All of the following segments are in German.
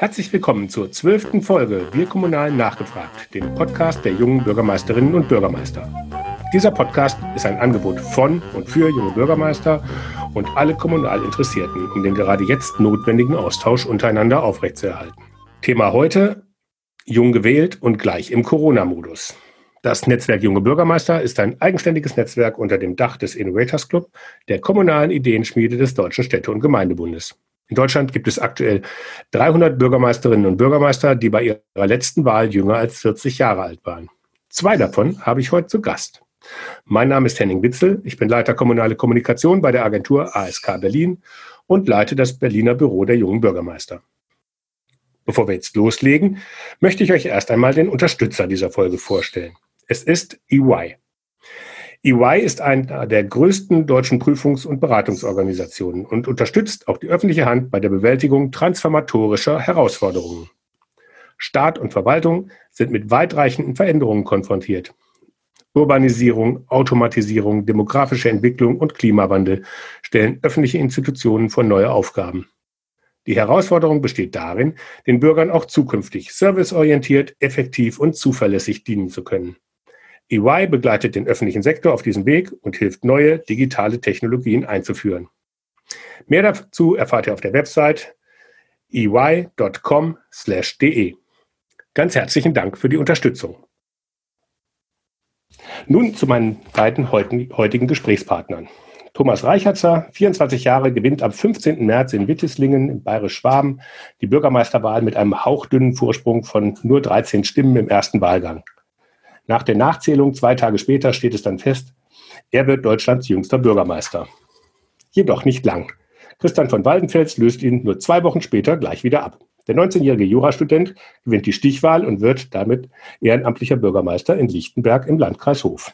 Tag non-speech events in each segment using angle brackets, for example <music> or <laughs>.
Herzlich willkommen zur zwölften Folge Wir Kommunalen nachgefragt, dem Podcast der jungen Bürgermeisterinnen und Bürgermeister. Dieser Podcast ist ein Angebot von und für junge Bürgermeister und alle kommunal Interessierten, um den gerade jetzt notwendigen Austausch untereinander aufrechtzuerhalten. Thema heute, jung gewählt und gleich im Corona-Modus. Das Netzwerk Junge Bürgermeister ist ein eigenständiges Netzwerk unter dem Dach des Innovators Club, der kommunalen Ideenschmiede des Deutschen Städte- und Gemeindebundes. In Deutschland gibt es aktuell 300 Bürgermeisterinnen und Bürgermeister, die bei ihrer letzten Wahl jünger als 40 Jahre alt waren. Zwei davon habe ich heute zu Gast. Mein Name ist Henning Witzel. Ich bin Leiter kommunale Kommunikation bei der Agentur ASK Berlin und leite das Berliner Büro der jungen Bürgermeister. Bevor wir jetzt loslegen, möchte ich euch erst einmal den Unterstützer dieser Folge vorstellen. Es ist EY. EY ist einer der größten deutschen Prüfungs- und Beratungsorganisationen und unterstützt auch die öffentliche Hand bei der Bewältigung transformatorischer Herausforderungen. Staat und Verwaltung sind mit weitreichenden Veränderungen konfrontiert. Urbanisierung, Automatisierung, demografische Entwicklung und Klimawandel stellen öffentliche Institutionen vor neue Aufgaben. Die Herausforderung besteht darin, den Bürgern auch zukünftig serviceorientiert, effektiv und zuverlässig dienen zu können. EY begleitet den öffentlichen Sektor auf diesem Weg und hilft, neue digitale Technologien einzuführen. Mehr dazu erfahrt ihr auf der Website ey.com/de. Ganz herzlichen Dank für die Unterstützung. Nun zu meinen beiden heutigen Gesprächspartnern. Thomas Reichertzer, 24 Jahre, gewinnt am 15. März in Wittislingen in Bayerisch-Schwaben die Bürgermeisterwahl mit einem hauchdünnen Vorsprung von nur 13 Stimmen im ersten Wahlgang. Nach der Nachzählung zwei Tage später steht es dann fest, er wird Deutschlands jüngster Bürgermeister. Jedoch nicht lang. Christian von Waldenfels löst ihn nur zwei Wochen später gleich wieder ab. Der 19-jährige Jurastudent gewinnt die Stichwahl und wird damit ehrenamtlicher Bürgermeister in Lichtenberg im Landkreis Hof.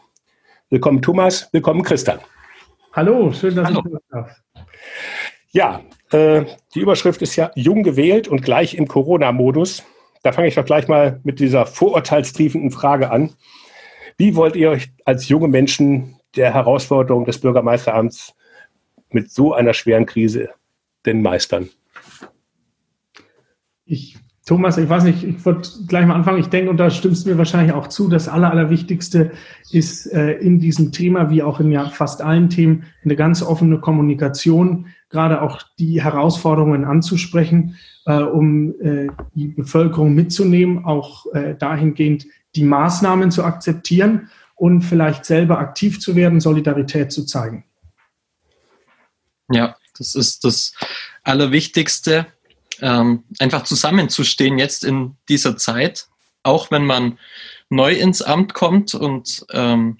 Willkommen Thomas, willkommen Christian. Hallo, schön, dass Hallo. ich da darf. Ja, äh, die Überschrift ist ja jung gewählt und gleich im Corona-Modus. Da fange ich doch gleich mal mit dieser vorurteilstriefenden Frage an. Wie wollt ihr euch als junge Menschen der Herausforderung des Bürgermeisteramts mit so einer schweren Krise denn meistern? Ich, Thomas, ich weiß nicht, ich würde gleich mal anfangen. Ich denke, und da stimmst du mir wahrscheinlich auch zu, das Aller, Allerwichtigste ist äh, in diesem Thema, wie auch in ja fast allen Themen, eine ganz offene Kommunikation, gerade auch die Herausforderungen anzusprechen äh, um äh, die Bevölkerung mitzunehmen, auch äh, dahingehend die Maßnahmen zu akzeptieren und vielleicht selber aktiv zu werden, Solidarität zu zeigen. Ja, das ist das Allerwichtigste, ähm, einfach zusammenzustehen jetzt in dieser Zeit, auch wenn man neu ins Amt kommt und ähm,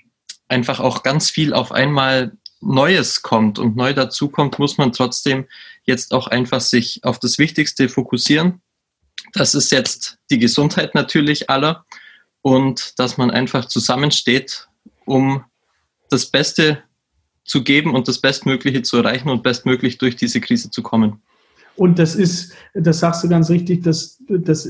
einfach auch ganz viel auf einmal Neues kommt und neu dazukommt, muss man trotzdem jetzt auch einfach sich auf das Wichtigste fokussieren. Das ist jetzt die Gesundheit natürlich aller und dass man einfach zusammensteht, um das Beste zu geben und das Bestmögliche zu erreichen und bestmöglich durch diese Krise zu kommen. Und das ist, das sagst du ganz richtig, das, das,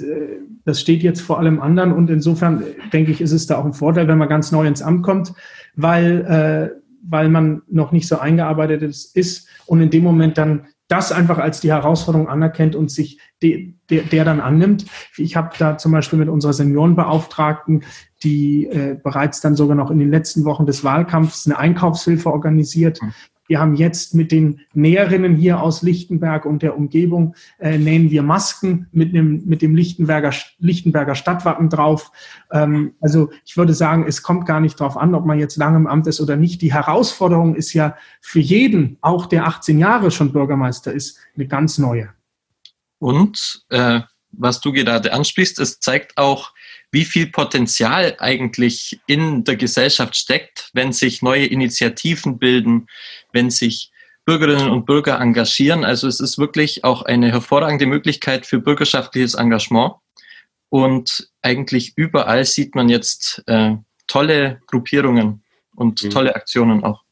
das steht jetzt vor allem anderen. Und insofern denke ich, ist es da auch ein Vorteil, wenn man ganz neu ins Amt kommt, weil äh, weil man noch nicht so eingearbeitet ist und in dem Moment dann das einfach als die Herausforderung anerkennt und sich de, de, der dann annimmt. Ich habe da zum Beispiel mit unserer Seniorenbeauftragten, die äh, bereits dann sogar noch in den letzten Wochen des Wahlkampfs eine Einkaufshilfe organisiert, mhm. Wir haben jetzt mit den Näherinnen hier aus Lichtenberg und der Umgebung äh, nähen wir Masken mit dem, mit dem Lichtenberger, Lichtenberger Stadtwappen drauf. Ähm, also ich würde sagen, es kommt gar nicht darauf an, ob man jetzt lange im Amt ist oder nicht. Die Herausforderung ist ja für jeden, auch der 18 Jahre schon Bürgermeister ist, eine ganz neue. Und äh, was du gerade ansprichst, es zeigt auch, wie viel Potenzial eigentlich in der Gesellschaft steckt, wenn sich neue Initiativen bilden, wenn sich Bürgerinnen und Bürger engagieren. Also es ist wirklich auch eine hervorragende Möglichkeit für bürgerschaftliches Engagement. Und eigentlich überall sieht man jetzt äh, tolle Gruppierungen und mhm. tolle Aktionen auch.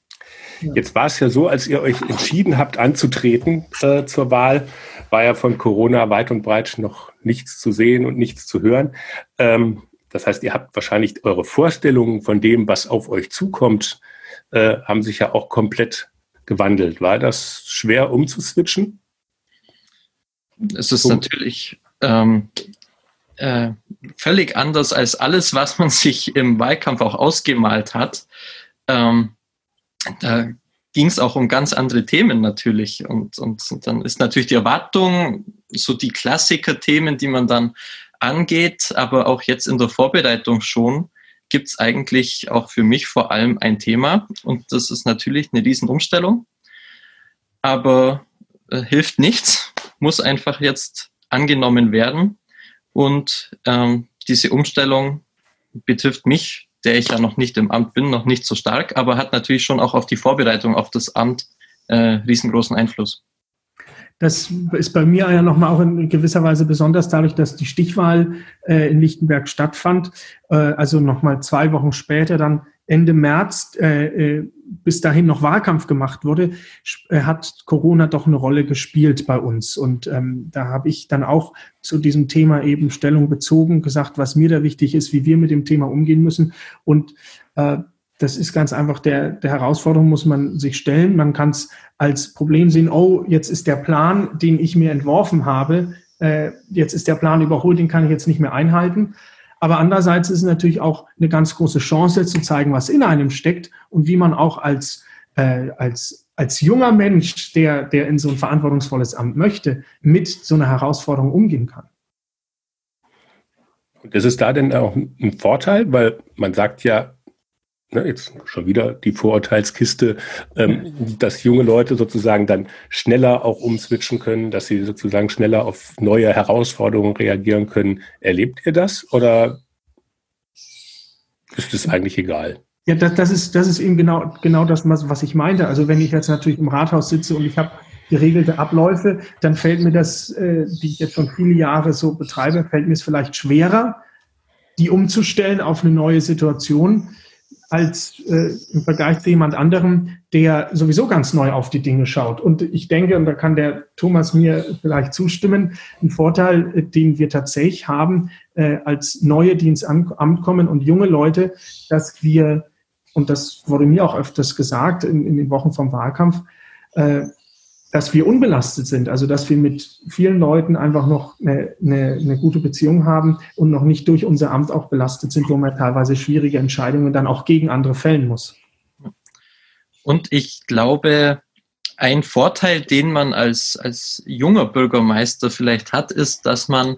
Jetzt war es ja so, als ihr euch entschieden habt anzutreten äh, zur Wahl, war ja von Corona weit und breit noch nichts zu sehen und nichts zu hören. Ähm, das heißt, ihr habt wahrscheinlich eure Vorstellungen von dem, was auf euch zukommt, äh, haben sich ja auch komplett gewandelt. War das schwer umzuswitchen? Es ist um. natürlich ähm, äh, völlig anders als alles, was man sich im Wahlkampf auch ausgemalt hat. Ähm, da ging es auch um ganz andere Themen natürlich. Und, und, und dann ist natürlich die Erwartung, so die Klassiker-Themen, die man dann angeht, aber auch jetzt in der Vorbereitung schon, gibt es eigentlich auch für mich vor allem ein Thema. Und das ist natürlich eine Riesenumstellung. Aber äh, hilft nichts, muss einfach jetzt angenommen werden. Und ähm, diese Umstellung betrifft mich, der ich ja noch nicht im Amt bin, noch nicht so stark, aber hat natürlich schon auch auf die Vorbereitung auf das Amt äh, riesengroßen Einfluss. Das ist bei mir ja nochmal auch in gewisser Weise besonders dadurch, dass die Stichwahl äh, in Lichtenberg stattfand. Äh, also nochmal zwei Wochen später dann Ende März äh, äh, bis dahin noch Wahlkampf gemacht wurde, äh, hat Corona doch eine Rolle gespielt bei uns. Und ähm, da habe ich dann auch zu diesem Thema eben Stellung bezogen, gesagt, was mir da wichtig ist, wie wir mit dem Thema umgehen müssen. Und äh, das ist ganz einfach der, der Herausforderung, muss man sich stellen. Man kann es als Problem sehen, oh, jetzt ist der Plan, den ich mir entworfen habe, äh, jetzt ist der Plan überholt, den kann ich jetzt nicht mehr einhalten. Aber andererseits ist es natürlich auch eine ganz große Chance zu zeigen, was in einem steckt und wie man auch als, äh, als, als junger Mensch, der, der in so ein verantwortungsvolles Amt möchte, mit so einer Herausforderung umgehen kann. Und ist es da denn auch ein Vorteil? Weil man sagt ja, ne, jetzt schon wieder die Vorurteilskiste, ähm, dass junge Leute sozusagen dann schneller auch umswitchen können, dass sie sozusagen schneller auf neue Herausforderungen reagieren können. Erlebt ihr das oder ist es eigentlich egal? Ja, das, das, ist, das ist eben genau, genau das, was ich meinte. Also wenn ich jetzt natürlich im Rathaus sitze und ich habe geregelte Abläufe, dann fällt mir das, äh, die ich jetzt schon viele Jahre so betreibe, fällt mir es vielleicht schwerer, die umzustellen auf eine neue Situation als äh, im Vergleich zu jemand anderem, der sowieso ganz neu auf die Dinge schaut. Und ich denke, und da kann der Thomas mir vielleicht zustimmen, ein Vorteil, äh, den wir tatsächlich haben äh, als neue, die ins Amt kommen und junge Leute, dass wir, und das wurde mir auch öfters gesagt in, in den Wochen vom Wahlkampf, äh, dass wir unbelastet sind, also dass wir mit vielen Leuten einfach noch eine, eine, eine, gute Beziehung haben und noch nicht durch unser Amt auch belastet sind, wo man teilweise schwierige Entscheidungen dann auch gegen andere fällen muss. Und ich glaube, ein Vorteil, den man als, als junger Bürgermeister vielleicht hat, ist, dass man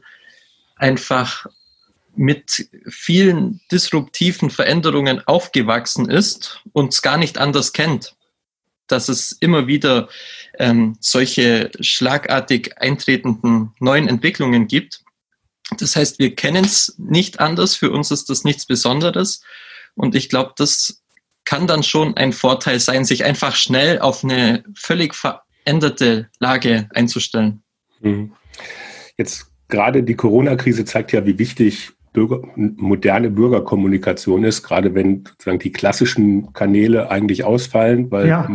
einfach mit vielen disruptiven Veränderungen aufgewachsen ist und es gar nicht anders kennt dass es immer wieder ähm, solche schlagartig eintretenden neuen Entwicklungen gibt. Das heißt, wir kennen es nicht anders, für uns ist das nichts Besonderes. Und ich glaube, das kann dann schon ein Vorteil sein, sich einfach schnell auf eine völlig veränderte Lage einzustellen. Mhm. Jetzt gerade die Corona-Krise zeigt ja, wie wichtig Bürger, moderne Bürgerkommunikation ist, gerade wenn sozusagen die klassischen Kanäle eigentlich ausfallen, weil ja.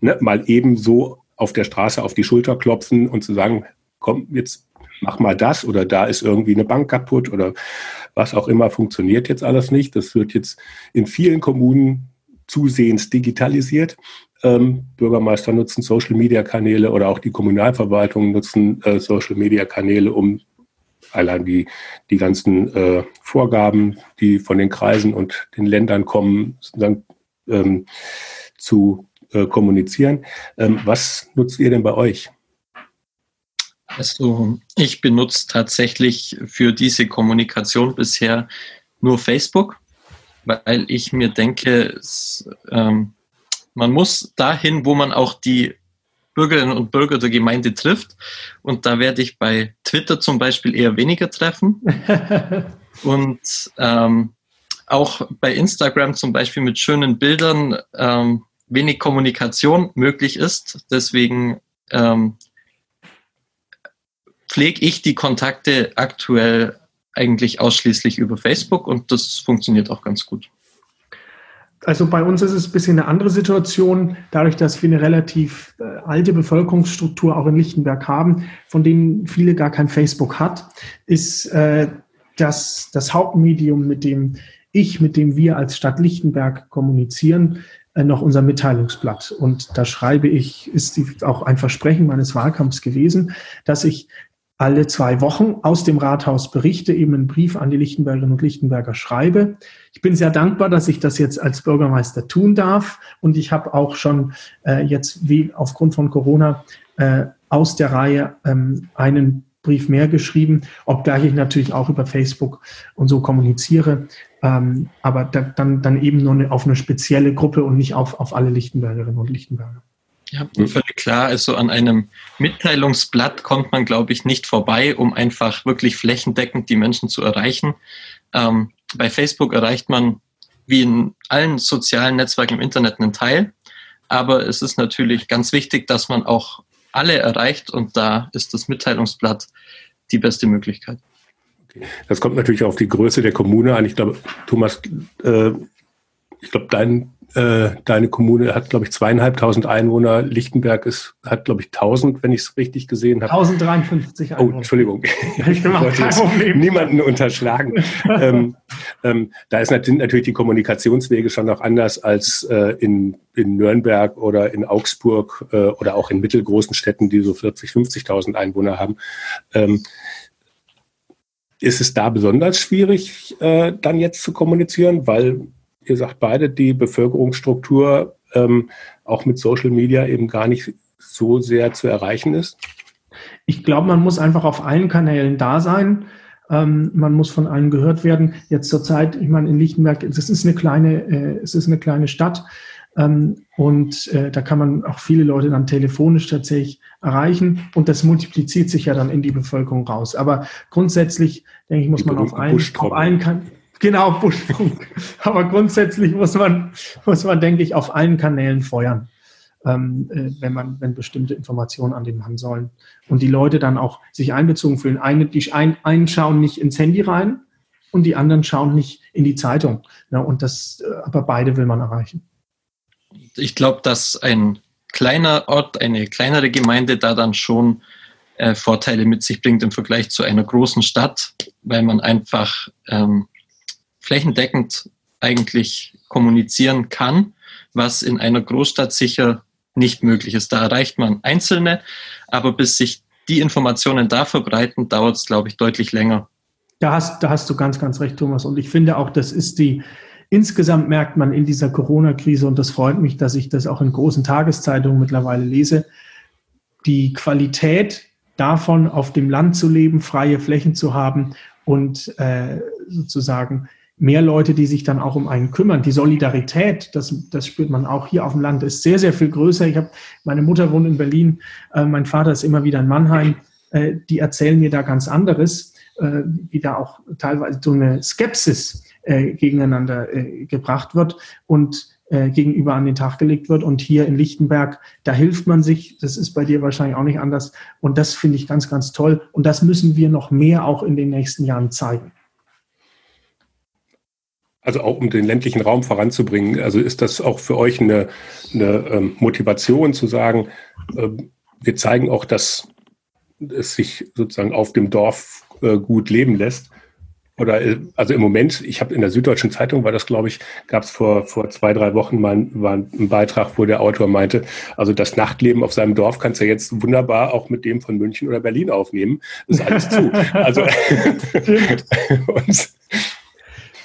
ne, mal eben so auf der Straße auf die Schulter klopfen und zu sagen, komm, jetzt mach mal das oder da ist irgendwie eine Bank kaputt oder was auch immer, funktioniert jetzt alles nicht. Das wird jetzt in vielen Kommunen zusehends digitalisiert. Ähm, Bürgermeister nutzen Social-Media-Kanäle oder auch die Kommunalverwaltungen nutzen äh, Social-Media-Kanäle, um allein die, die ganzen äh, Vorgaben, die von den Kreisen und den Ländern kommen, dann, ähm, zu äh, kommunizieren. Ähm, was nutzt ihr denn bei euch? Also ich benutze tatsächlich für diese Kommunikation bisher nur Facebook, weil ich mir denke, es, ähm, man muss dahin, wo man auch die Bürgerinnen und Bürger der Gemeinde trifft. Und da werde ich bei Twitter zum Beispiel eher weniger treffen. <laughs> und ähm, auch bei Instagram zum Beispiel mit schönen Bildern ähm, wenig Kommunikation möglich ist. Deswegen ähm, pflege ich die Kontakte aktuell eigentlich ausschließlich über Facebook und das funktioniert auch ganz gut. Also bei uns ist es ein bisschen eine andere Situation, dadurch, dass wir eine relativ äh, alte Bevölkerungsstruktur auch in Lichtenberg haben, von denen viele gar kein Facebook hat, ist äh, das, das Hauptmedium, mit dem ich, mit dem wir als Stadt Lichtenberg kommunizieren, äh, noch unser Mitteilungsblatt. Und da schreibe ich, ist die, auch ein Versprechen meines Wahlkampfs gewesen, dass ich alle zwei Wochen aus dem Rathaus berichte, eben einen Brief an die Lichtenbergerinnen und Lichtenberger schreibe. Ich bin sehr dankbar, dass ich das jetzt als Bürgermeister tun darf. Und ich habe auch schon äh, jetzt wie aufgrund von Corona äh, aus der Reihe ähm, einen Brief mehr geschrieben, obgleich ich natürlich auch über Facebook und so kommuniziere, ähm, aber da, dann, dann eben nur auf eine spezielle Gruppe und nicht auf, auf alle Lichtenbergerinnen und Lichtenberger. Ja, völlig klar. Also an einem Mitteilungsblatt kommt man, glaube ich, nicht vorbei, um einfach wirklich flächendeckend die Menschen zu erreichen. Ähm, bei Facebook erreicht man wie in allen sozialen Netzwerken im Internet einen Teil. Aber es ist natürlich ganz wichtig, dass man auch alle erreicht und da ist das Mitteilungsblatt die beste Möglichkeit. Das kommt natürlich auf die Größe der Kommune an. Ich glaube, Thomas, äh, ich glaube, dein äh, deine Kommune hat, glaube ich, zweieinhalbtausend Einwohner. Lichtenberg ist, hat, glaube ich, tausend, wenn ich es richtig gesehen habe. 1053 Einwohner. Oh, Entschuldigung. <laughs> <laughs> Ich wollte niemanden unterschlagen. <laughs> ähm, ähm, da ist natürlich die Kommunikationswege schon noch anders als äh, in, in Nürnberg oder in Augsburg äh, oder auch in mittelgroßen Städten, die so 40, 50.000 Einwohner haben. Ähm, ist es da besonders schwierig, äh, dann jetzt zu kommunizieren, weil ihr sagt beide, die Bevölkerungsstruktur ähm, auch mit Social Media eben gar nicht so sehr zu erreichen ist? Ich glaube, man muss einfach auf allen Kanälen da sein. Ähm, man muss von allen gehört werden. Jetzt zur Zeit, ich meine, in Lichtenberg, es ist eine kleine, äh, es ist eine kleine Stadt. Ähm, und äh, da kann man auch viele Leute dann telefonisch tatsächlich erreichen. Und das multipliziert sich ja dann in die Bevölkerung raus. Aber grundsätzlich, denke ich, muss man auf allen, auf allen Kanälen Genau, Buschfunk. Aber grundsätzlich muss man, muss man, denke ich, auf allen Kanälen feuern, ähm, äh, wenn man, wenn bestimmte Informationen an den Mann sollen. Und die Leute dann auch sich einbezogen fühlen. Eine, die ein, einen schauen nicht ins Handy rein und die anderen schauen nicht in die Zeitung. Ja, und das, äh, aber beide will man erreichen. Ich glaube, dass ein kleiner Ort, eine kleinere Gemeinde da dann schon äh, Vorteile mit sich bringt im Vergleich zu einer großen Stadt, weil man einfach ähm, flächendeckend eigentlich kommunizieren kann, was in einer Großstadt sicher nicht möglich ist. Da erreicht man Einzelne, aber bis sich die Informationen da verbreiten, dauert es, glaube ich, deutlich länger. Da hast, da hast du ganz, ganz recht, Thomas. Und ich finde auch, das ist die, insgesamt merkt man in dieser Corona-Krise, und das freut mich, dass ich das auch in großen Tageszeitungen mittlerweile lese, die Qualität davon, auf dem Land zu leben, freie Flächen zu haben und äh, sozusagen mehr Leute, die sich dann auch um einen kümmern. Die Solidarität, das, das spürt man auch hier auf dem Land, ist sehr, sehr viel größer. Ich habe meine Mutter wohnt in Berlin, äh, mein Vater ist immer wieder in Mannheim. Äh, die erzählen mir da ganz anderes, äh, wie da auch teilweise so eine Skepsis äh, gegeneinander äh, gebracht wird und äh, gegenüber an den Tag gelegt wird. Und hier in Lichtenberg, da hilft man sich. Das ist bei dir wahrscheinlich auch nicht anders. Und das finde ich ganz, ganz toll. Und das müssen wir noch mehr auch in den nächsten Jahren zeigen. Also auch um den ländlichen Raum voranzubringen. Also ist das auch für euch eine, eine ähm, Motivation zu sagen, äh, wir zeigen auch, dass es sich sozusagen auf dem Dorf äh, gut leben lässt. Oder äh, also im Moment, ich habe in der Süddeutschen Zeitung, war das, glaube ich, gab es vor, vor zwei, drei Wochen mal war ein Beitrag, wo der Autor meinte, also das Nachtleben auf seinem Dorf kannst du jetzt wunderbar auch mit dem von München oder Berlin aufnehmen. Das ist alles zu. <laughs> Also <laughs> und,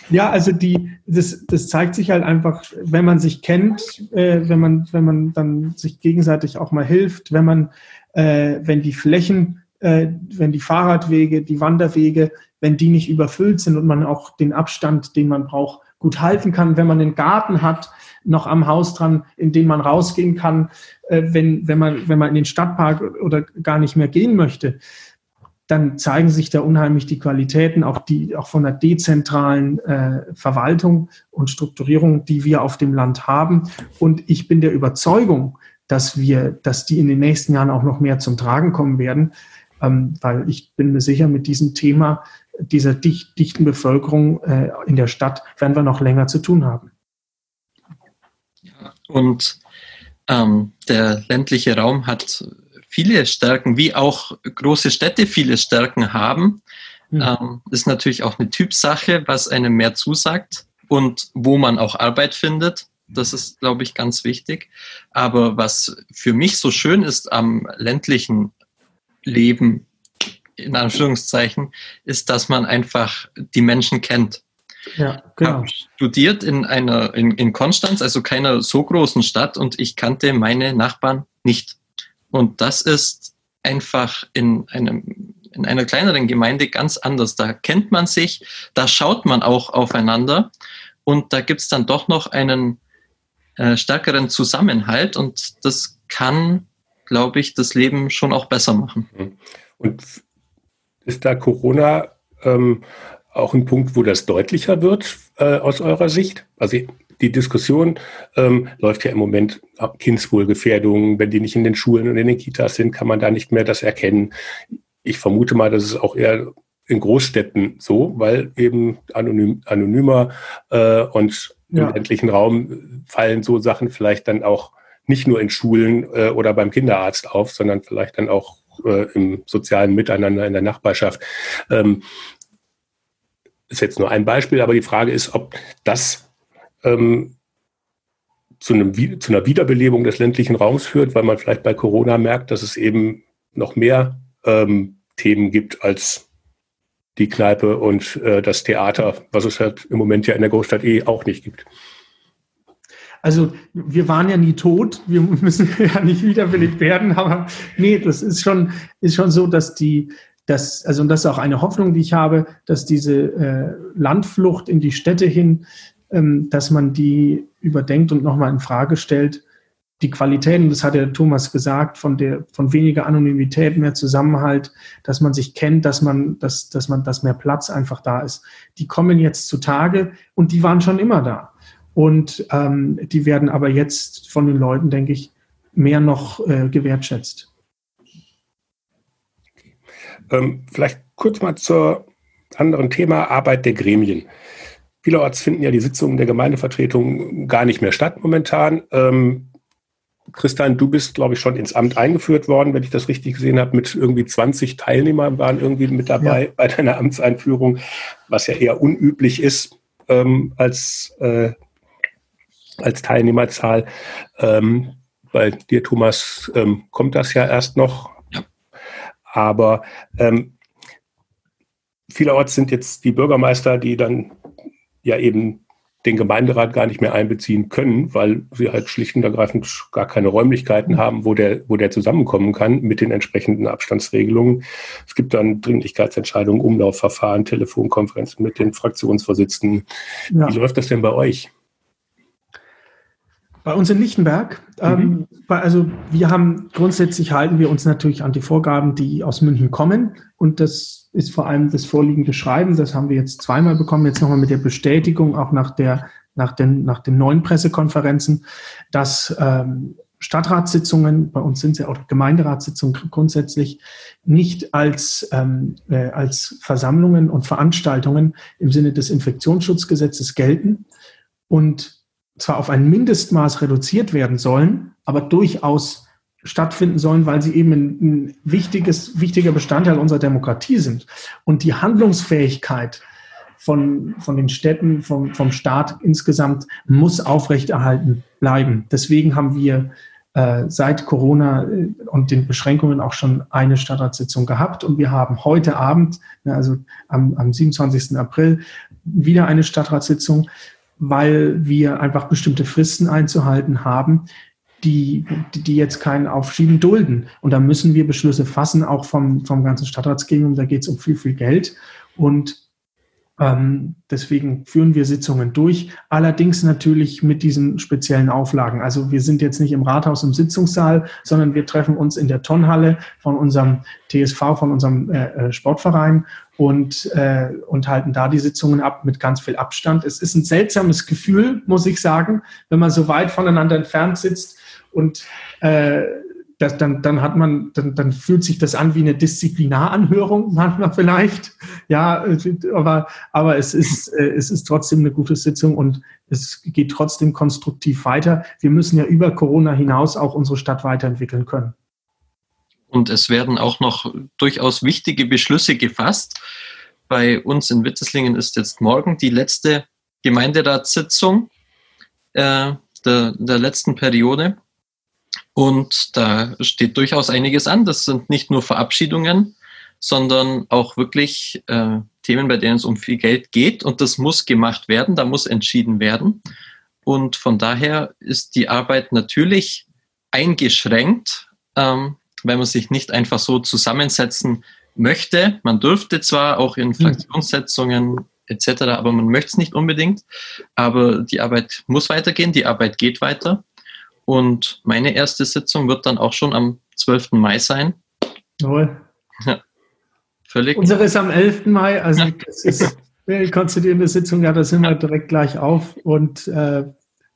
ja, also die, das, das zeigt sich halt einfach, wenn man sich kennt, äh, wenn man, wenn man dann sich gegenseitig auch mal hilft, wenn man, äh, wenn die Flächen, äh, wenn die Fahrradwege, die Wanderwege, wenn die nicht überfüllt sind und man auch den Abstand, den man braucht, gut halten kann, wenn man einen Garten hat, noch am Haus dran, in den man rausgehen kann, äh, wenn, wenn, man, wenn man in den Stadtpark oder gar nicht mehr gehen möchte dann zeigen sich da unheimlich die Qualitäten, auch die auch von der dezentralen äh, Verwaltung und Strukturierung, die wir auf dem Land haben. Und ich bin der Überzeugung, dass wir, dass die in den nächsten Jahren auch noch mehr zum Tragen kommen werden, ähm, weil ich bin mir sicher, mit diesem Thema dieser dicht, dichten Bevölkerung äh, in der Stadt werden wir noch länger zu tun haben. und ähm, der ländliche Raum hat viele Stärken, wie auch große Städte viele Stärken haben. Mhm. Ähm, ist natürlich auch eine Typsache, was einem mehr zusagt und wo man auch Arbeit findet. Das ist, glaube ich, ganz wichtig. Aber was für mich so schön ist am ländlichen Leben, in Anführungszeichen, ist, dass man einfach die Menschen kennt. Ja, genau. Habe studiert in einer in, in Konstanz, also keiner so großen Stadt, und ich kannte meine Nachbarn nicht. Und das ist einfach in einem in einer kleineren Gemeinde ganz anders. Da kennt man sich, da schaut man auch aufeinander und da gibt es dann doch noch einen äh, stärkeren Zusammenhalt und das kann, glaube ich, das Leben schon auch besser machen. Und ist da Corona ähm, auch ein Punkt, wo das deutlicher wird äh, aus eurer Sicht? Also die Diskussion ähm, läuft ja im Moment Kindswohlgefährdung, wenn die nicht in den Schulen und in den Kitas sind, kann man da nicht mehr das erkennen. Ich vermute mal, dass es auch eher in Großstädten so, weil eben anonym, anonymer äh, und ja. im ländlichen Raum fallen so Sachen vielleicht dann auch nicht nur in Schulen äh, oder beim Kinderarzt auf, sondern vielleicht dann auch äh, im sozialen Miteinander in der Nachbarschaft. Ähm, ist jetzt nur ein Beispiel, aber die Frage ist, ob das ähm, zu, einem, zu einer Wiederbelebung des ländlichen Raums führt, weil man vielleicht bei Corona merkt, dass es eben noch mehr ähm, Themen gibt als die Kneipe und äh, das Theater, was es halt im Moment ja in der Großstadt eh auch nicht gibt. Also wir waren ja nie tot, wir <laughs> müssen ja nicht wiederbelebt werden, aber nee, das ist schon, ist schon so, dass die, dass, also und das ist auch eine Hoffnung, die ich habe, dass diese äh, Landflucht in die Städte hin, dass man die überdenkt und nochmal in Frage stellt. Die Qualitäten, das hat der Thomas gesagt, von der, von weniger Anonymität, mehr Zusammenhalt, dass man sich kennt, dass man, dass, dass man, dass mehr Platz einfach da ist. Die kommen jetzt zutage und die waren schon immer da. Und ähm, die werden aber jetzt von den Leuten, denke ich, mehr noch äh, gewertschätzt. Ähm, vielleicht kurz mal zur anderen Thema Arbeit der Gremien. Vielerorts finden ja die Sitzungen der Gemeindevertretung gar nicht mehr statt momentan. Ähm, Christian, du bist, glaube ich, schon ins Amt eingeführt worden, wenn ich das richtig gesehen habe, mit irgendwie 20 Teilnehmern waren irgendwie mit dabei ja. bei deiner Amtseinführung, was ja eher unüblich ist ähm, als, äh, als Teilnehmerzahl. Ähm, bei dir, Thomas, ähm, kommt das ja erst noch. Aber ähm, vielerorts sind jetzt die Bürgermeister, die dann ja eben den Gemeinderat gar nicht mehr einbeziehen können, weil sie halt schlicht und ergreifend gar keine Räumlichkeiten haben, wo der, wo der zusammenkommen kann mit den entsprechenden Abstandsregelungen. Es gibt dann Dringlichkeitsentscheidungen, Umlaufverfahren, Telefonkonferenzen mit den Fraktionsvorsitzenden. Ja. Wie läuft das denn bei euch? Bei uns in Lichtenberg, ähm, mhm. also wir haben grundsätzlich halten wir uns natürlich an die Vorgaben, die aus München kommen. Und das ist vor allem das vorliegende Schreiben. Das haben wir jetzt zweimal bekommen, jetzt nochmal mit der Bestätigung, auch nach der, nach den, nach den neuen Pressekonferenzen, dass ähm, Stadtratssitzungen, bei uns sind ja auch Gemeinderatssitzungen grundsätzlich, nicht als, ähm, äh, als Versammlungen und Veranstaltungen im Sinne des Infektionsschutzgesetzes gelten. Und zwar auf ein Mindestmaß reduziert werden sollen, aber durchaus stattfinden sollen, weil sie eben ein, wichtiges, wichtiger Bestandteil unserer Demokratie sind. Und die Handlungsfähigkeit von, von den Städten, vom, vom Staat insgesamt muss aufrechterhalten bleiben. Deswegen haben wir äh, seit Corona äh, und den Beschränkungen auch schon eine Stadtratssitzung gehabt. Und wir haben heute Abend, also am, am 27. April, wieder eine Stadtratssitzung weil wir einfach bestimmte Fristen einzuhalten haben, die, die jetzt kein Aufschieben dulden. Und da müssen wir Beschlüsse fassen, auch vom, vom ganzen Stadtratsgremium. Da geht es um viel, viel Geld. Und deswegen führen wir Sitzungen durch, allerdings natürlich mit diesen speziellen Auflagen. Also wir sind jetzt nicht im Rathaus im Sitzungssaal, sondern wir treffen uns in der Tonnhalle von unserem TSV, von unserem äh, äh, Sportverein und, äh, und halten da die Sitzungen ab mit ganz viel Abstand. Es ist ein seltsames Gefühl, muss ich sagen, wenn man so weit voneinander entfernt sitzt und äh, das, dann, dann hat man, dann, dann fühlt sich das an wie eine Disziplinaranhörung manchmal vielleicht. Ja, aber, aber es ist, äh, es ist trotzdem eine gute Sitzung und es geht trotzdem konstruktiv weiter. Wir müssen ja über Corona hinaus auch unsere Stadt weiterentwickeln können. Und es werden auch noch durchaus wichtige Beschlüsse gefasst. Bei uns in Witteslingen ist jetzt morgen die letzte Gemeinderatssitzung äh, der, der letzten Periode. Und da steht durchaus einiges an. Das sind nicht nur Verabschiedungen, sondern auch wirklich äh, Themen, bei denen es um viel Geld geht und das muss gemacht werden, da muss entschieden werden. Und von daher ist die Arbeit natürlich eingeschränkt, ähm, weil man sich nicht einfach so zusammensetzen möchte. Man dürfte zwar auch in hm. Fraktionssetzungen etc., aber man möchte es nicht unbedingt. Aber die Arbeit muss weitergehen, die Arbeit geht weiter. Und meine erste Sitzung wird dann auch schon am 12. Mai sein. Jawohl. Ja, völlig. Unsere ist am 11. Mai, also ja. es ist eine konstituierende Sitzung, ja, da sind wir direkt gleich auf und äh,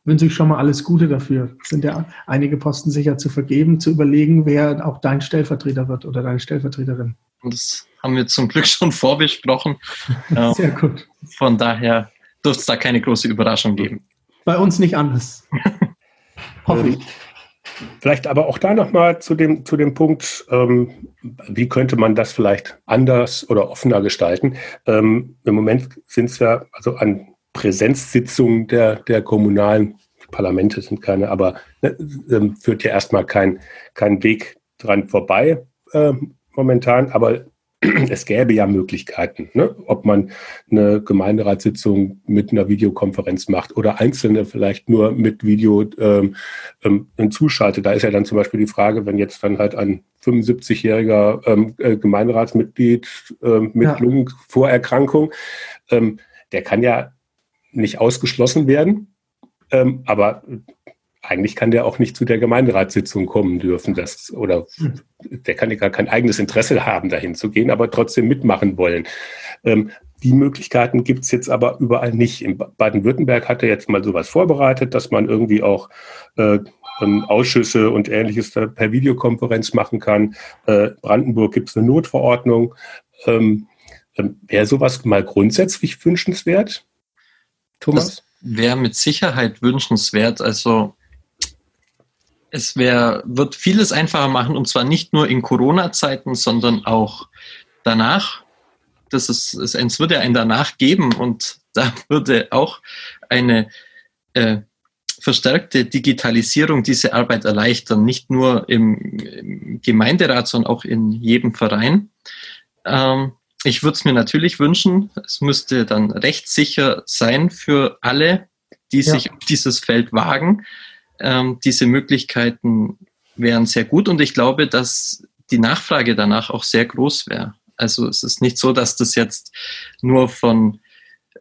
wünsche ich schon mal alles Gute dafür. Es sind ja einige Posten sicher zu vergeben, zu überlegen, wer auch dein Stellvertreter wird oder deine Stellvertreterin. Das haben wir zum Glück schon vorbesprochen. <laughs> Sehr gut. Von daher dürfte es da keine große Überraschung geben. Bei uns nicht anders. <laughs> Hoffe ich. Vielleicht aber auch da nochmal zu dem, zu dem Punkt, ähm, wie könnte man das vielleicht anders oder offener gestalten? Ähm, Im Moment sind es ja also an Präsenzsitzungen der, der kommunalen Parlamente sind keine, aber ne, ähm, führt ja erstmal kein, kein Weg dran vorbei äh, momentan. Aber <clears throat> es gäbe ja Möglichkeiten, ne? ob man eine Gemeinderatssitzung mit einer Videokonferenz macht oder einzelne vielleicht nur mit Video ähm, ähm, zuschaltet. Da ist ja dann zum Beispiel die Frage, wenn jetzt dann halt ein 75-jähriger ähm, äh, Gemeinderatsmitglied äh, mit ja. Lungenvorerkrankung, ähm, der kann ja nicht ausgeschlossen werden, ähm, aber eigentlich kann der auch nicht zu der Gemeinderatssitzung kommen dürfen. Das, oder der kann ja gar kein eigenes Interesse haben, dahin zu gehen, aber trotzdem mitmachen wollen. Ähm, die Möglichkeiten gibt es jetzt aber überall nicht. In Baden-Württemberg hat er jetzt mal sowas vorbereitet, dass man irgendwie auch äh, ähm, Ausschüsse und ähnliches per Videokonferenz machen kann. Äh, Brandenburg gibt es eine Notverordnung. Ähm, ähm, Wäre sowas mal grundsätzlich wünschenswert, Thomas? wäre mit Sicherheit wünschenswert. Also es wär, wird vieles einfacher machen und zwar nicht nur in Corona-Zeiten, sondern auch danach. Das ist, es, es würde ein danach geben und <laughs> da würde auch eine äh, verstärkte Digitalisierung diese Arbeit erleichtern, nicht nur im, im Gemeinderat, sondern auch in jedem Verein. Ähm, ich würde es mir natürlich wünschen, es müsste dann rechtssicher sein für alle, die ja. sich auf dieses Feld wagen. Ähm, diese Möglichkeiten wären sehr gut und ich glaube, dass die Nachfrage danach auch sehr groß wäre. Also es ist nicht so, dass das jetzt nur von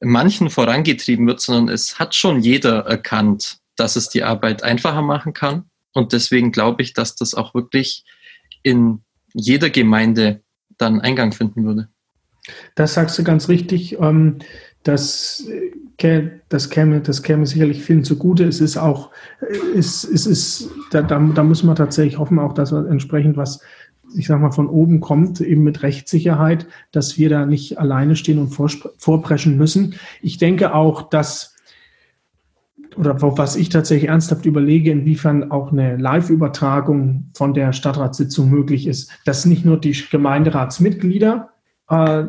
manchen vorangetrieben wird, sondern es hat schon jeder erkannt, dass es die Arbeit einfacher machen kann. Und deswegen glaube ich, dass das auch wirklich in jeder Gemeinde dann Eingang finden würde. Das sagst du ganz richtig. Ähm, das, das, käme, das käme sicherlich vielen zugute. Es ist auch, es, es ist, da, da, da müssen wir tatsächlich hoffen, auch dass entsprechend was, ich sag mal, von oben kommt, eben mit Rechtssicherheit, dass wir da nicht alleine stehen und vorpreschen müssen. Ich denke auch, dass oder was ich tatsächlich ernsthaft überlege, inwiefern auch eine Live-Übertragung von der Stadtratssitzung möglich ist, dass nicht nur die Gemeinderatsmitglieder äh,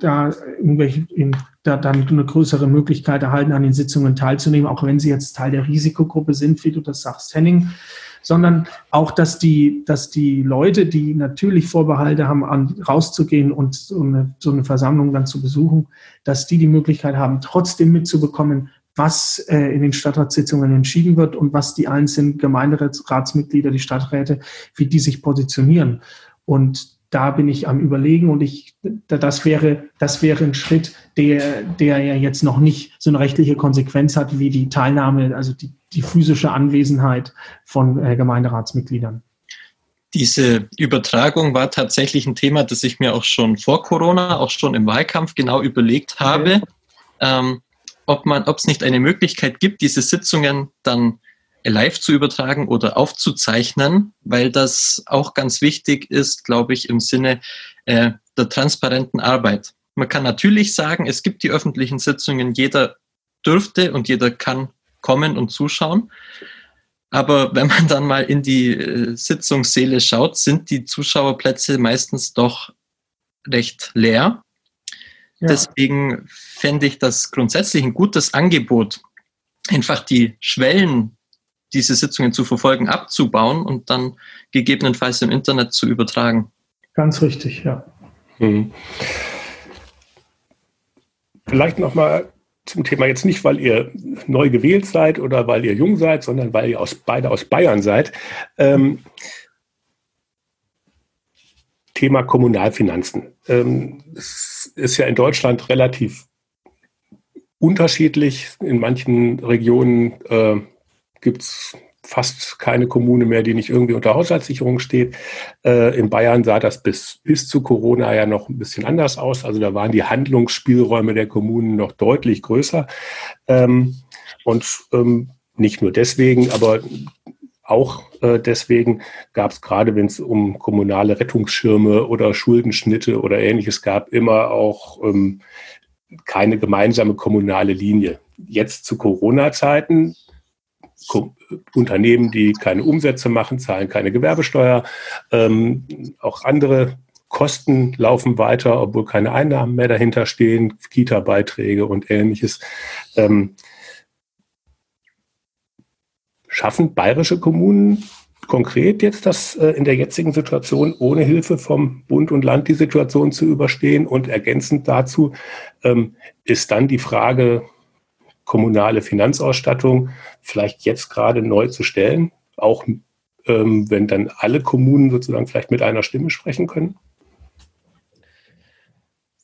da irgendwelche in, da dann eine größere Möglichkeit erhalten, an den Sitzungen teilzunehmen, auch wenn sie jetzt Teil der Risikogruppe sind, wie du das sagst, Henning, sondern auch, dass die, dass die Leute, die natürlich Vorbehalte haben, an, rauszugehen und so eine, so eine Versammlung dann zu besuchen, dass die die Möglichkeit haben, trotzdem mitzubekommen, was äh, in den Stadtratssitzungen entschieden wird und was die einzelnen Gemeinderatsmitglieder, die Stadträte, wie die sich positionieren. Und da bin ich am Überlegen und ich, das wäre, das wäre ein Schritt, der, der ja jetzt noch nicht so eine rechtliche Konsequenz hat wie die Teilnahme, also die, die physische Anwesenheit von äh, Gemeinderatsmitgliedern. Diese Übertragung war tatsächlich ein Thema, das ich mir auch schon vor Corona, auch schon im Wahlkampf genau überlegt habe, okay. ähm, ob man, ob es nicht eine Möglichkeit gibt, diese Sitzungen dann live zu übertragen oder aufzuzeichnen, weil das auch ganz wichtig ist, glaube ich, im Sinne äh, der transparenten Arbeit. Man kann natürlich sagen, es gibt die öffentlichen Sitzungen, jeder dürfte und jeder kann kommen und zuschauen. Aber wenn man dann mal in die äh, Sitzungssäle schaut, sind die Zuschauerplätze meistens doch recht leer. Ja. Deswegen fände ich das grundsätzlich ein gutes Angebot, einfach die Schwellen diese Sitzungen zu verfolgen, abzubauen und dann gegebenenfalls im Internet zu übertragen. Ganz richtig, ja. Hm. Vielleicht nochmal zum Thema jetzt nicht, weil ihr neu gewählt seid oder weil ihr jung seid, sondern weil ihr aus, beide aus Bayern seid. Ähm, Thema Kommunalfinanzen. Ähm, es ist ja in Deutschland relativ unterschiedlich. In manchen Regionen äh, gibt es fast keine Kommune mehr, die nicht irgendwie unter Haushaltssicherung steht. Äh, in Bayern sah das bis, bis zu Corona ja noch ein bisschen anders aus. Also da waren die Handlungsspielräume der Kommunen noch deutlich größer. Ähm, und ähm, nicht nur deswegen, aber auch äh, deswegen gab es gerade, wenn es um kommunale Rettungsschirme oder Schuldenschnitte oder ähnliches gab, immer auch ähm, keine gemeinsame kommunale Linie. Jetzt zu Corona-Zeiten Unternehmen, die keine Umsätze machen, zahlen keine Gewerbesteuer. Ähm, auch andere Kosten laufen weiter, obwohl keine Einnahmen mehr dahinter stehen, Kita-Beiträge und ähnliches. Ähm, schaffen bayerische Kommunen konkret jetzt das äh, in der jetzigen Situation ohne Hilfe vom Bund und Land die Situation zu überstehen? Und ergänzend dazu ähm, ist dann die Frage, kommunale Finanzausstattung vielleicht jetzt gerade neu zu stellen, auch ähm, wenn dann alle Kommunen sozusagen vielleicht mit einer Stimme sprechen können?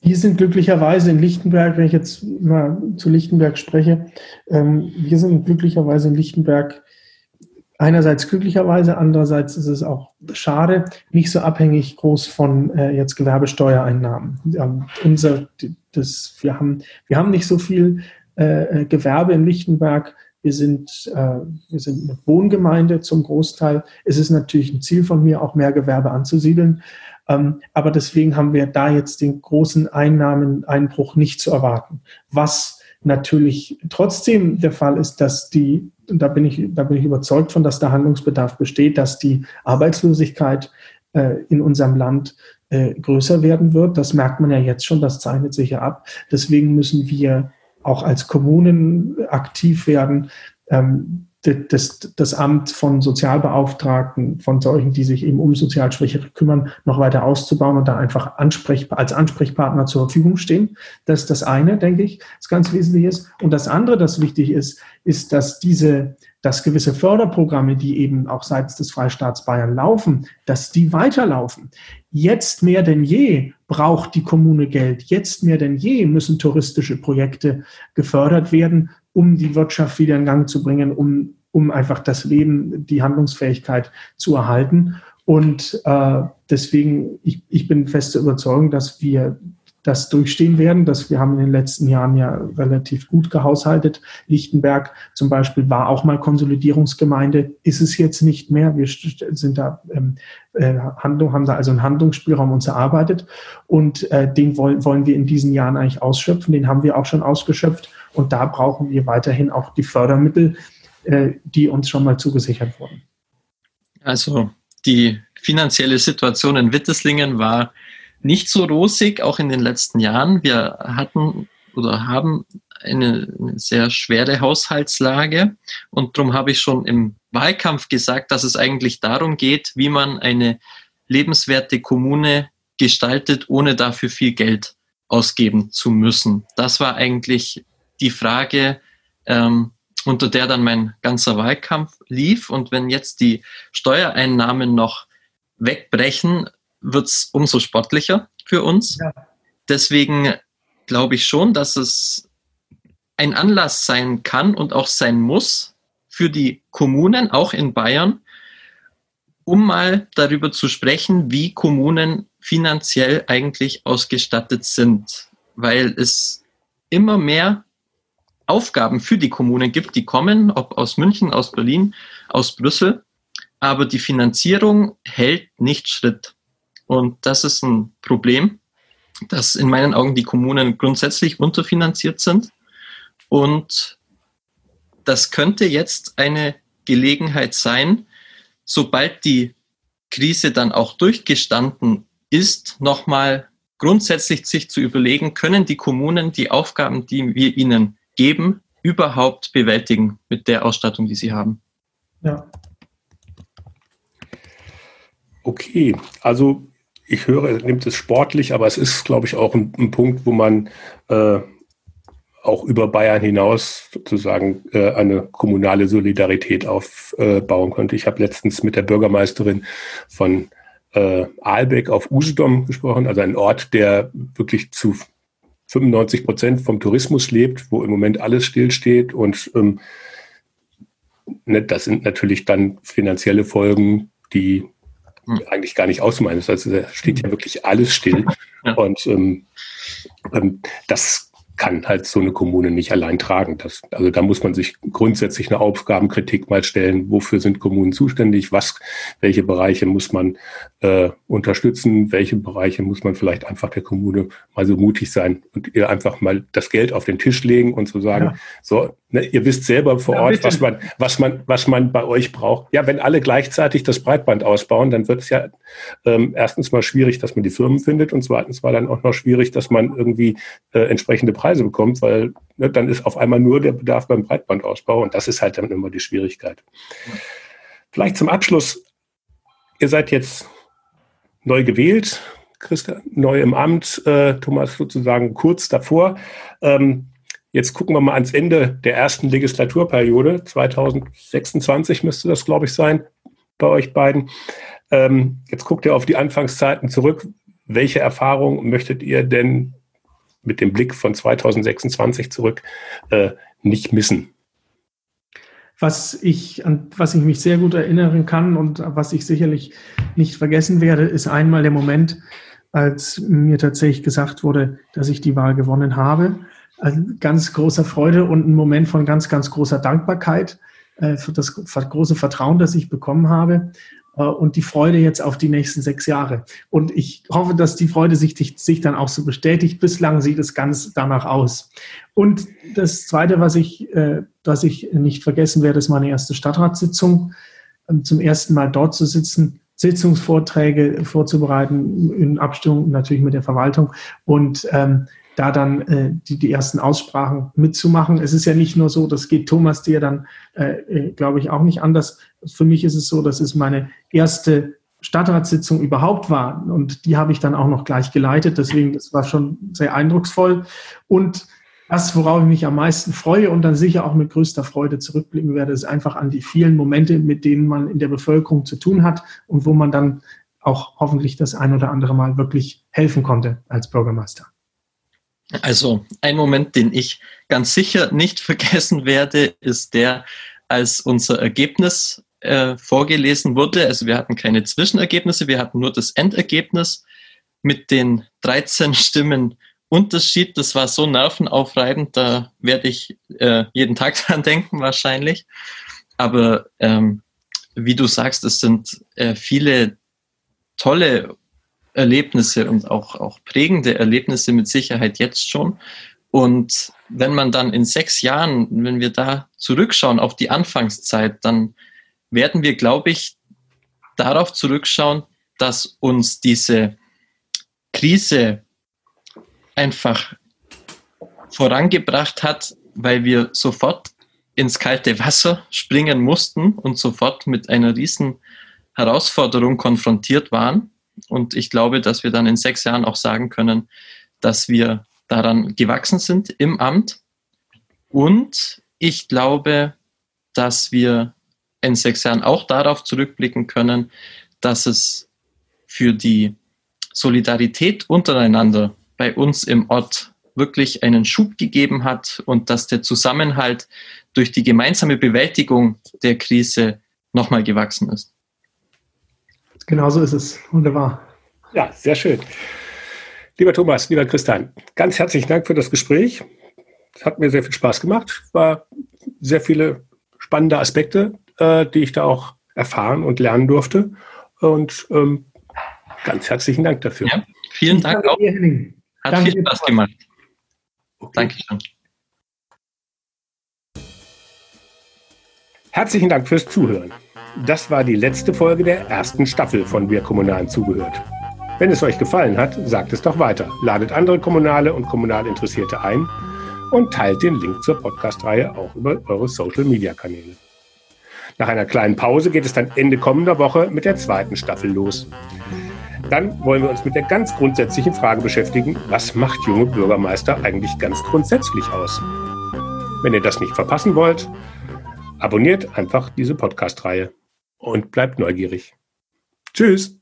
Wir sind glücklicherweise in Lichtenberg, wenn ich jetzt mal zu Lichtenberg spreche, ähm, wir sind glücklicherweise in Lichtenberg einerseits glücklicherweise, andererseits ist es auch schade, nicht so abhängig groß von äh, jetzt Gewerbesteuereinnahmen. Ähm, unser, das, wir, haben, wir haben nicht so viel äh, äh, Gewerbe in Lichtenberg. Wir sind, äh, wir sind eine Wohngemeinde zum Großteil. Es ist natürlich ein Ziel von mir, auch mehr Gewerbe anzusiedeln. Ähm, aber deswegen haben wir da jetzt den großen Einnahmeneinbruch nicht zu erwarten. Was natürlich trotzdem der Fall ist, dass die, da bin ich, da bin ich überzeugt von, dass der Handlungsbedarf besteht, dass die Arbeitslosigkeit äh, in unserem Land äh, größer werden wird. Das merkt man ja jetzt schon, das zeichnet sich ja ab. Deswegen müssen wir auch als Kommunen aktiv werden, ähm, das, das Amt von Sozialbeauftragten, von solchen, die sich eben um sozial Schwächere kümmern, noch weiter auszubauen und da einfach Ansprech, als Ansprechpartner zur Verfügung stehen. Das ist das eine, denke ich, das ganz wesentlich ist. Und das andere, das wichtig ist, ist, dass diese, dass gewisse Förderprogramme, die eben auch seitens des Freistaats Bayern laufen, dass die weiterlaufen. Jetzt mehr denn je braucht die Kommune Geld. Jetzt mehr denn je müssen touristische Projekte gefördert werden, um die Wirtschaft wieder in Gang zu bringen, um, um einfach das Leben, die Handlungsfähigkeit zu erhalten. Und äh, deswegen, ich, ich bin feste Überzeugung, dass wir das durchstehen werden. Das, wir haben in den letzten Jahren ja relativ gut gehaushaltet. Lichtenberg zum Beispiel war auch mal Konsolidierungsgemeinde, ist es jetzt nicht mehr. Wir sind da ähm, äh, Handlung, haben da also einen Handlungsspielraum uns erarbeitet und äh, den wollen, wollen wir in diesen Jahren eigentlich ausschöpfen. Den haben wir auch schon ausgeschöpft und da brauchen wir weiterhin auch die Fördermittel, äh, die uns schon mal zugesichert wurden. Also die finanzielle Situation in Witteslingen war nicht so rosig, auch in den letzten Jahren. Wir hatten oder haben eine, eine sehr schwere Haushaltslage und darum habe ich schon im Wahlkampf gesagt, dass es eigentlich darum geht, wie man eine lebenswerte Kommune gestaltet, ohne dafür viel Geld ausgeben zu müssen. Das war eigentlich die Frage, ähm, unter der dann mein ganzer Wahlkampf lief. Und wenn jetzt die Steuereinnahmen noch wegbrechen, wird es umso sportlicher für uns. Ja. Deswegen glaube ich schon, dass es ein Anlass sein kann und auch sein muss für die Kommunen, auch in Bayern, um mal darüber zu sprechen, wie Kommunen finanziell eigentlich ausgestattet sind, weil es immer mehr Aufgaben für die Kommunen gibt, die kommen, ob aus München, aus Berlin, aus Brüssel, aber die Finanzierung hält nicht Schritt. Und das ist ein Problem, dass in meinen Augen die Kommunen grundsätzlich unterfinanziert sind. Und das könnte jetzt eine Gelegenheit sein, sobald die Krise dann auch durchgestanden ist, nochmal grundsätzlich sich zu überlegen, können die Kommunen die Aufgaben, die wir ihnen geben, überhaupt bewältigen mit der Ausstattung, die sie haben. Ja. Okay, also ich höre, nimmt es sportlich, aber es ist, glaube ich, auch ein, ein Punkt, wo man äh, auch über Bayern hinaus sozusagen äh, eine kommunale Solidarität aufbauen könnte. Ich habe letztens mit der Bürgermeisterin von äh, Aalbeck auf Usedom gesprochen, also ein Ort, der wirklich zu 95 Prozent vom Tourismus lebt, wo im Moment alles stillsteht und ähm, ne, das sind natürlich dann finanzielle Folgen, die. Eigentlich gar nicht ausmalen. Also da steht ja wirklich alles still. Ja. Und ähm, ähm, das kann halt so eine Kommune nicht allein tragen. Das, also da muss man sich grundsätzlich eine Aufgabenkritik mal stellen. Wofür sind Kommunen zuständig? Was, welche Bereiche muss man äh, unterstützen? Welche Bereiche muss man vielleicht einfach der Kommune mal so mutig sein und ihr einfach mal das Geld auf den Tisch legen und so sagen, ja. so, ne, ihr wisst selber vor ja, Ort, was man, was man, was man bei euch braucht. Ja, wenn alle gleichzeitig das Breitband ausbauen, dann wird es ja ähm, erstens mal schwierig, dass man die Firmen findet und zweitens war dann auch noch schwierig, dass man irgendwie äh, entsprechende Preise bekommt, weil ne, dann ist auf einmal nur der Bedarf beim Breitbandausbau und das ist halt dann immer die Schwierigkeit. Vielleicht zum Abschluss. Ihr seid jetzt neu gewählt, Christa, neu im Amt, äh, Thomas sozusagen kurz davor. Ähm, jetzt gucken wir mal ans Ende der ersten Legislaturperiode. 2026 müsste das, glaube ich, sein bei euch beiden. Ähm, jetzt guckt ihr auf die Anfangszeiten zurück. Welche Erfahrungen möchtet ihr denn mit dem Blick von 2026 zurück äh, nicht missen? Was ich, an was ich mich sehr gut erinnern kann und was ich sicherlich nicht vergessen werde, ist einmal der Moment, als mir tatsächlich gesagt wurde, dass ich die Wahl gewonnen habe. Also ganz großer Freude und ein Moment von ganz, ganz großer Dankbarkeit äh, für das große Vertrauen, das ich bekommen habe. Äh, und die Freude jetzt auf die nächsten sechs Jahre. Und ich hoffe, dass die Freude sich, sich dann auch so bestätigt. Bislang sieht es ganz danach aus. Und das Zweite, was ich, äh, was ich nicht vergessen werde, ist meine erste Stadtratssitzung. Ähm, zum ersten Mal dort zu sitzen, Sitzungsvorträge vorzubereiten, in Abstimmung natürlich mit der Verwaltung und ähm, da dann äh, die, die ersten Aussprachen mitzumachen. Es ist ja nicht nur so, das geht Thomas dir dann, äh, äh, glaube ich, auch nicht anders. Für mich ist es so, dass es meine erste Stadtratssitzung überhaupt war und die habe ich dann auch noch gleich geleitet. Deswegen, das war schon sehr eindrucksvoll. Und das, worauf ich mich am meisten freue und dann sicher auch mit größter Freude zurückblicken werde, ist einfach an die vielen Momente, mit denen man in der Bevölkerung zu tun hat und wo man dann auch hoffentlich das ein oder andere Mal wirklich helfen konnte als Bürgermeister. Also ein Moment, den ich ganz sicher nicht <laughs> vergessen werde, ist der, als unser Ergebnis äh, vorgelesen wurde. Also wir hatten keine Zwischenergebnisse, wir hatten nur das Endergebnis mit den 13 <laughs> Stimmen Unterschied. Das war so nervenaufreibend, da werde ich äh, jeden Tag <laughs> dran denken wahrscheinlich. Aber ähm, wie du sagst, es sind äh, viele tolle Erlebnisse und auch, auch prägende Erlebnisse mit Sicherheit jetzt schon. Und wenn man dann in sechs Jahren, wenn wir da zurückschauen auf die Anfangszeit, dann werden wir, glaube ich, darauf zurückschauen, dass uns diese Krise einfach vorangebracht hat, weil wir sofort ins kalte Wasser springen mussten und sofort mit einer riesen Herausforderung konfrontiert waren. Und ich glaube, dass wir dann in sechs Jahren auch sagen können, dass wir daran gewachsen sind im Amt. Und ich glaube, dass wir in sechs Jahren auch darauf zurückblicken können, dass es für die Solidarität untereinander bei uns im Ort wirklich einen Schub gegeben hat und dass der Zusammenhalt durch die gemeinsame Bewältigung der Krise nochmal gewachsen ist. Genau so ist es. Wunderbar. Ja, sehr schön. Lieber Thomas, lieber Christian, ganz herzlichen Dank für das Gespräch. Es hat mir sehr viel Spaß gemacht. War sehr viele spannende Aspekte, äh, die ich da auch erfahren und lernen durfte. Und ähm, ganz herzlichen Dank dafür. Ja, vielen Dank auch. Hat Danke viel Spaß gemacht. Okay. Dankeschön. Herzlichen Dank fürs Zuhören. Das war die letzte Folge der ersten Staffel von Wir Kommunalen zugehört. Wenn es euch gefallen hat, sagt es doch weiter. Ladet andere Kommunale und kommunal Interessierte ein und teilt den Link zur Podcast-Reihe auch über eure Social-Media-Kanäle. Nach einer kleinen Pause geht es dann Ende kommender Woche mit der zweiten Staffel los. Dann wollen wir uns mit der ganz grundsätzlichen Frage beschäftigen, was macht junge Bürgermeister eigentlich ganz grundsätzlich aus? Wenn ihr das nicht verpassen wollt, abonniert einfach diese Podcast-Reihe und bleibt neugierig. Tschüss!